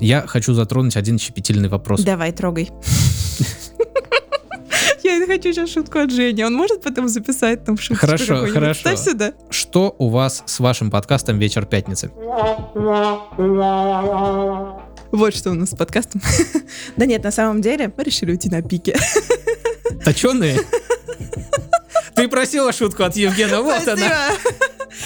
Я хочу затронуть один щепетильный вопрос. Давай, трогай. Я хочу сейчас шутку от Жени. Он может потом записать там шутку Хорошо, хорошо. Ставь сюда. Что у вас с вашим подкастом «Вечер пятницы»? Вот что у нас с подкастом. Да нет, на самом деле мы решили уйти на пике. Точеные? Ты просила шутку от Евгена, вот она.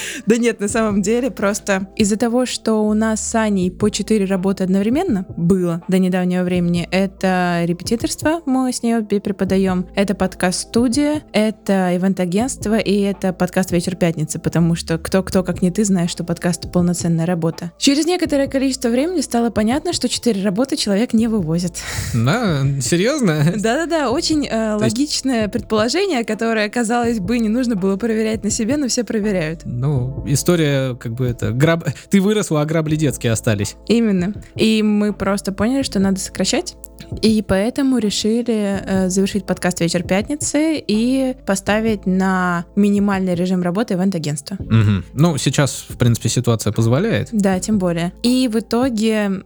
Да нет, на самом деле просто из-за того, что у нас с Аней по 4 работы одновременно было до недавнего времени, это репетиторство, мы с ней обе преподаем, это подкаст-студия, это ивент-агентство и это подкаст «Вечер пятницы», потому что кто-кто, как не ты, знаешь, что подкаст — полноценная работа. Через некоторое количество времени стало понятно, что 4 работы человек не вывозит. Да, серьезно? Да-да-да, очень э, То есть- логичное предположение, которое, казалось бы, не нужно было проверять на себе, но все проверяют. Ну, история, как бы это, граб... ты выросла, а грабли детские остались. Именно. И мы просто поняли, что надо сокращать. И поэтому решили э, завершить подкаст «Вечер пятницы» и поставить на минимальный режим работы ивент-агентства. Мгм. Ну, сейчас, в принципе, ситуация позволяет. Да, тем более. И в итоге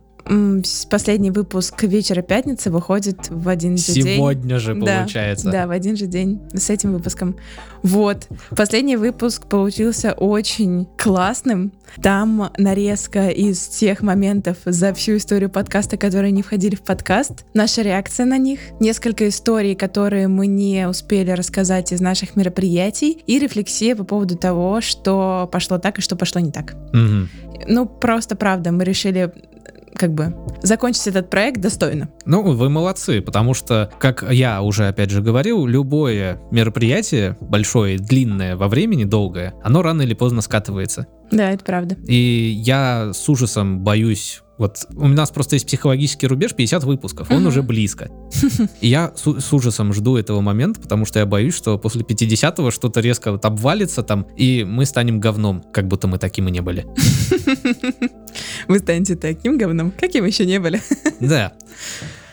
последний выпуск «Вечера пятницы» выходит в один же день. Сегодня же Да, получается. Да, в один же день с этим выпуском. Вот. Последний выпуск получился очень классным. Там нарезка из тех моментов за всю историю подкаста, которые не входили в подкаст, наша реакция на них, несколько историй, которые мы не успели рассказать из наших мероприятий, и рефлексия по поводу того, что пошло так и что пошло не так. Мгм. Ну, просто правда, мы решили как бы закончить этот проект достойно. Ну, вы молодцы, потому что, как я уже опять же говорил, любое мероприятие, большое, длинное во времени, долгое, оно рано или поздно скатывается. Да, это правда. И я с ужасом боюсь вот у нас просто есть психологический рубеж 50 выпусков, он Мгм. уже близко. И я с, с ужасом жду этого момента, потому что я боюсь, что после 50-го что-то резко вот обвалится там, и мы станем говном, как будто мы таким и не были. Вы станете таким говном, каким еще не были. Да.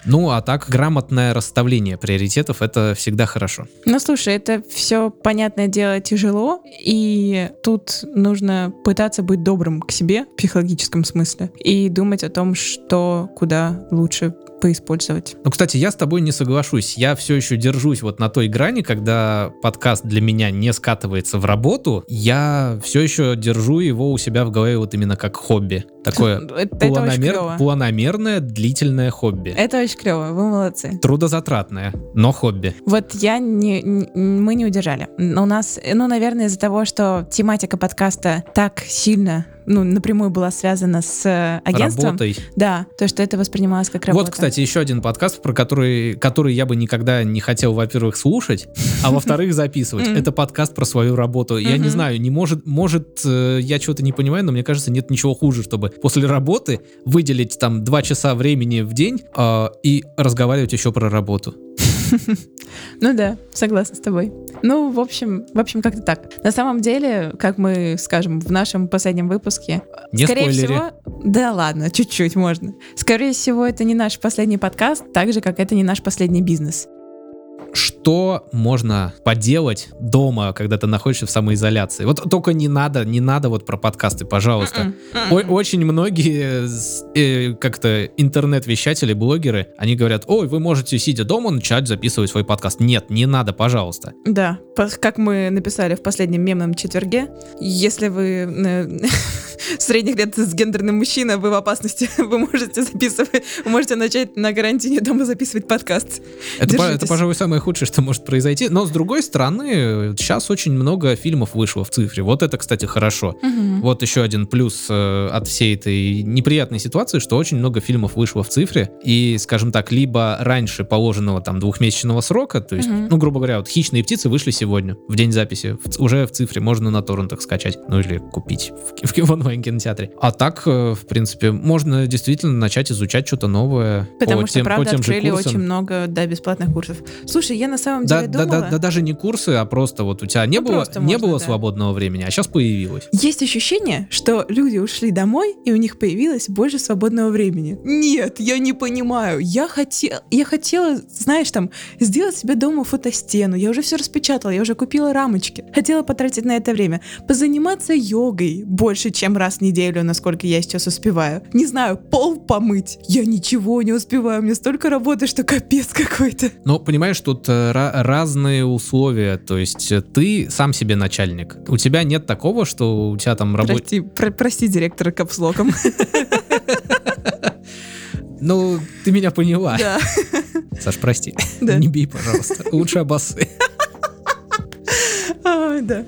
Ну, а так, грамотное расставление приоритетов — это всегда хорошо. Ну, слушай, это все, понятное дело, тяжело, и тут нужно пытаться быть добрым к себе в психологическом смысле и думать о том, что куда лучше поиспользовать. Ну, кстати, я с тобой не соглашусь. Я все еще держусь вот на той грани, когда подкаст для меня не скатывается в работу, я все еще держу его у себя в голове вот именно как хобби. Такое Это, это планомер- клево. планомерное, длительное хобби. Это очень клево, вы молодцы. Трудозатратное, но хобби. Вот я не, не- мы не удержали. Но У нас, ну, наверное, из-за того, что тематика подкаста так сильно, ну, напрямую была связана с э, агентством. Работой. Да, то, что это воспринималось как работа. Вот, кстати, еще один подкаст, про который, который я бы никогда не хотел, во-первых, слушать, а во-вторых, записывать. Это подкаст про свою работу. Я не знаю, не может, может, э, я чего-то не понимаю, но мне кажется, нет ничего хуже, чтобы после работы выделить там два часа времени в день э, и разговаривать еще про работу. Ну да, согласна с тобой. Ну, в общем, в общем, как-то так. На самом деле, как мы скажем в нашем последнем выпуске, Не скорее спойлери. всего, да ладно, чуть-чуть можно. Скорее всего, это не наш последний подкаст, так же, как это не наш последний бизнес. Что можно поделать дома, когда ты находишься в самоизоляции? Вот только не надо, не надо вот про подкасты, пожалуйста. О- очень многие э, как-то интернет-вещатели, блогеры, они говорят, ой, вы можете, сидя дома, начать записывать свой подкаст. Нет, не надо, пожалуйста. Да, как мы написали в последнем мемном четверге, если вы э, средних лет с гендерным мужчина, вы в опасности, вы можете записывать, вы можете начать на карантине дома записывать подкаст. Это, по- это, пожалуй, самое худшее, что может произойти. Но, с другой стороны, сейчас очень много фильмов вышло в цифре. Вот это, кстати, хорошо. Вот еще один плюс э, от всей этой неприятной ситуации, что очень много фильмов вышло в цифре, и, скажем так, либо раньше положенного там двухмесячного срока, то есть, Мгм. ну, грубо говоря, вот «Хищные птицы» вышли сегодня, в день записи, в уже в цифре, можно на торрентах скачать, ну, или купить в, в ки- в онлайн-кинотеатре. А так, э, в принципе, можно действительно начать изучать что-то новое Потому по что, тем, по правда, тем же открыли курсам. очень много, да, бесплатных курсов. Слушай, я на самом Да, деле да, думала... да, да даже не курсы, а просто вот у тебя не Ну, было, не можно, было да. свободного времени, а сейчас появилось. Есть ощущение, что люди ушли домой, и у них появилось больше свободного времени. Нет, я не понимаю. Я, хотел, я хотела, знаешь, там, сделать себе дома фотостену. Я уже все распечатала, я уже купила рамочки. Хотела потратить на это время. Позаниматься йогой больше, чем раз в неделю, насколько я сейчас успеваю. Не знаю, пол помыть. Я ничего не успеваю. У меня столько работы, что капец какой-то. Ну, понимаешь, тут э, ра- разные условия. То есть э, ты сам себе начальник. У тебя нет такого, что у тебя там работа... Прости, про- прости директора капслоком. Ну, ты меня поняла. Да. Саш, прости. Да. Не бей, пожалуйста. Лучше обоссы. Ай, Да.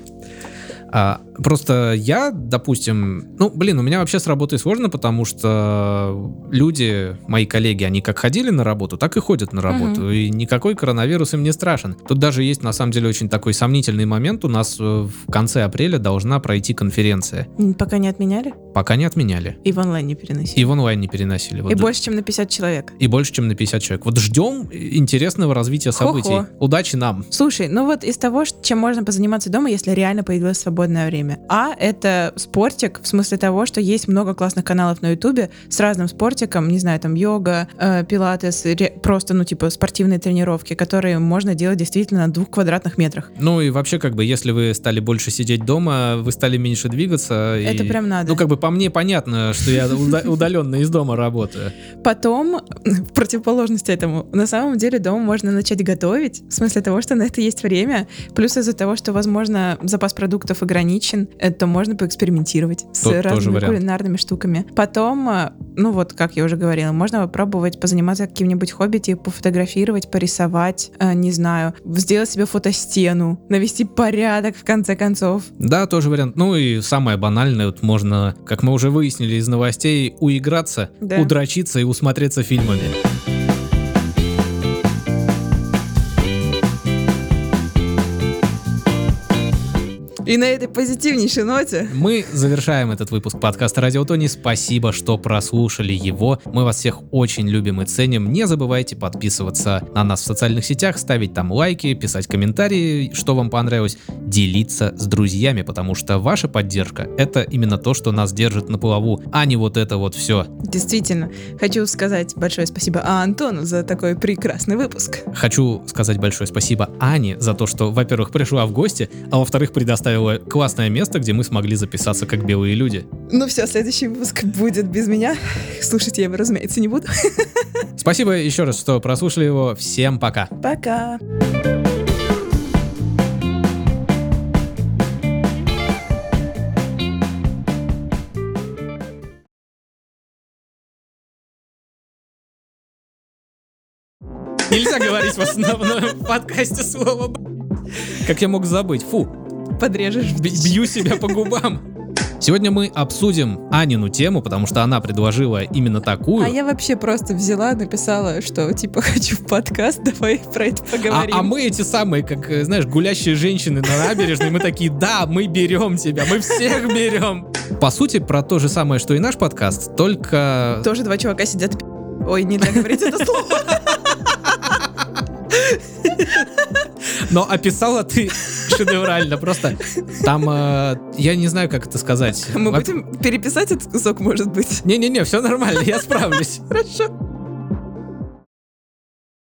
А, просто я, допустим, ну, блин, у меня вообще с работой сложно, потому что люди, мои коллеги, они как ходили на работу, так и ходят на работу, и никакой коронавирус им не страшен. Тут даже есть, на самом деле, очень такой сомнительный момент. У нас э, в конце апреля должна пройти конференция. Пока не отменяли? Пока не отменяли. И в онлайн не переносили. И в онлайн не переносили. Вот И больше, чем на 50 человек. и больше, чем на 50 человек. Вот ждем интересного развития Хо-хо. событий. Удачи нам. Слушай, ну вот из того, чем можно позаниматься дома, если реально появилось свободное время. А, это спортик, в смысле того, что есть много классных каналов на ютубе с разным спортиком, не знаю, там йога, э, пилатес, ре- просто, ну, типа, спортивные тренировки, которые можно делать действительно на двух квадратных метрах. Ну и вообще, как бы, если вы стали больше сидеть дома, вы стали меньше двигаться. и- Это прям надо. Ну, как бы по мне понятно, что я уда- удаленно из дома работаю. Потом, в противоположность этому, на самом деле дома можно начать готовить, в смысле того, что на это есть время, плюс из-за того, что, возможно, запас продуктов ограничен, э, то можно поэкспериментировать с тоже разными кулинарными штуками. Потом, э, ну вот, как я уже говорила, можно попробовать позаниматься каким-нибудь хобби, типа пофотографировать, порисовать, э, не знаю, сделать себе фотостену, навести порядок, в конце концов. Да, тоже вариант. Ну и самое банальное, вот можно, как мы уже выяснили из новостей, уиграться, Да. удрочиться и усмотреться фильмами. И на этой позитивнейшей ноте Мы завершаем этот выпуск подкаста Радио Тони. Спасибо, что прослушали его. Мы вас всех очень любим и ценим. Не забывайте подписываться на нас в социальных сетях, ставить там лайки, писать комментарии, что вам понравилось, делиться с друзьями, потому что ваша поддержка — это именно то, что нас держит на плаву, а не вот это вот все. Действительно, хочу сказать большое спасибо Антону за такой прекрасный выпуск. Хочу сказать большое спасибо Ане за то, что, во-первых, пришла в гости, а во-вторых, предоставила сделала классное место, где мы смогли записаться как белые люди. Ну все, следующий выпуск будет без меня. Слушать я его, разумеется, не буду. Спасибо еще раз, что прослушали его. Всем пока. Пока. Нельзя говорить в основном подкасте слово «б***». Как я мог забыть? Фу, Подрежешь. бью себя по губам. Сегодня мы обсудим Анину тему, потому что она предложила именно такую. А я вообще просто взяла, написала, что типа хочу в подкаст, давай про это А, поговорим. а мы эти самые, как, э, знаешь, гулящие женщины на набережной, мы такие, да, мы берем тебя, мы всех берем. По сути, про то же самое, что и наш подкаст, только... Тоже два чувака сидят. Ой, нельзя говорить это слово. Но описала ты шедеврально, просто там, э, я не знаю, как это сказать. Мы Во- будем переписать этот кусок, может быть. Не-не-не, все нормально, я справлюсь. Хорошо.